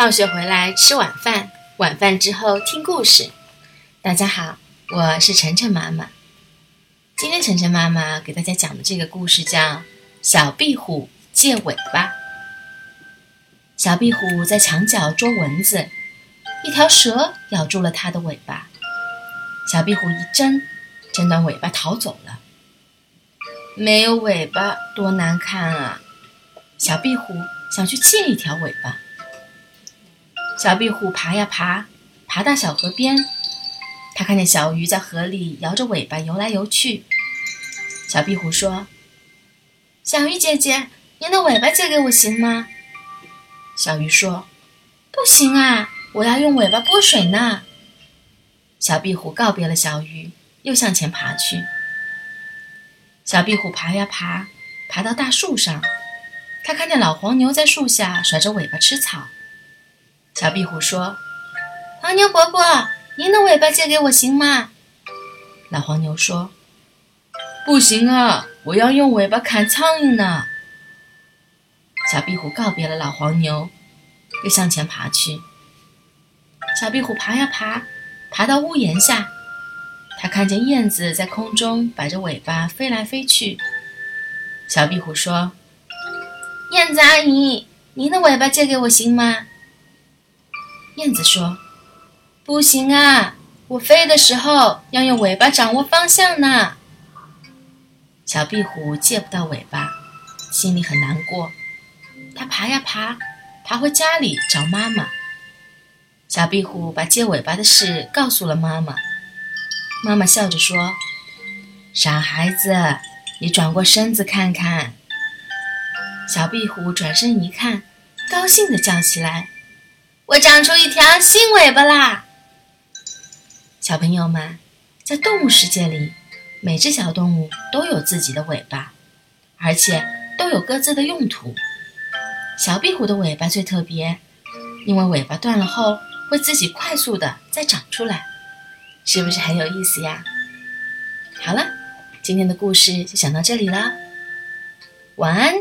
放学回来吃晚饭，晚饭之后听故事。大家好，我是晨晨妈妈。今天晨晨妈妈给大家讲的这个故事叫《小壁虎借尾巴》。小壁虎在墙角捉蚊子，一条蛇咬住了它的尾巴。小壁虎一挣，挣断尾巴逃走了。没有尾巴多难看啊！小壁虎想去借一条尾巴。小壁虎爬呀爬，爬到小河边，它看见小鱼在河里摇着尾巴游来游去。小壁虎说：“小鱼姐姐，您的尾巴借给我行吗？”小鱼说：“不行啊，我要用尾巴拨水呢。”小壁虎告别了小鱼，又向前爬去。小壁虎爬呀爬，爬到大树上，它看见老黄牛在树下甩着尾巴吃草。小壁虎说：“黄牛伯伯，您的尾巴借给我行吗？”老黄牛说：“不行啊，我要用尾巴砍苍蝇呢。”小壁虎告别了老黄牛，又向前爬去。小壁虎爬呀爬，爬到屋檐下，它看见燕子在空中摆着尾巴飞来飞去。小壁虎说：“燕子阿姨，您的尾巴借给我行吗？”燕子说：“不行啊，我飞的时候要用尾巴掌握方向呢。”小壁虎借不到尾巴，心里很难过。它爬呀爬，爬回家里找妈妈。小壁虎把借尾巴的事告诉了妈妈。妈妈笑着说：“傻孩子，你转过身子看看。”小壁虎转身一看，高兴地叫起来。我长出一条新尾巴啦！小朋友们，在动物世界里，每只小动物都有自己的尾巴，而且都有各自的用途。小壁虎的尾巴最特别，因为尾巴断了后会自己快速的再长出来，是不是很有意思呀？好了，今天的故事就讲到这里了，晚安。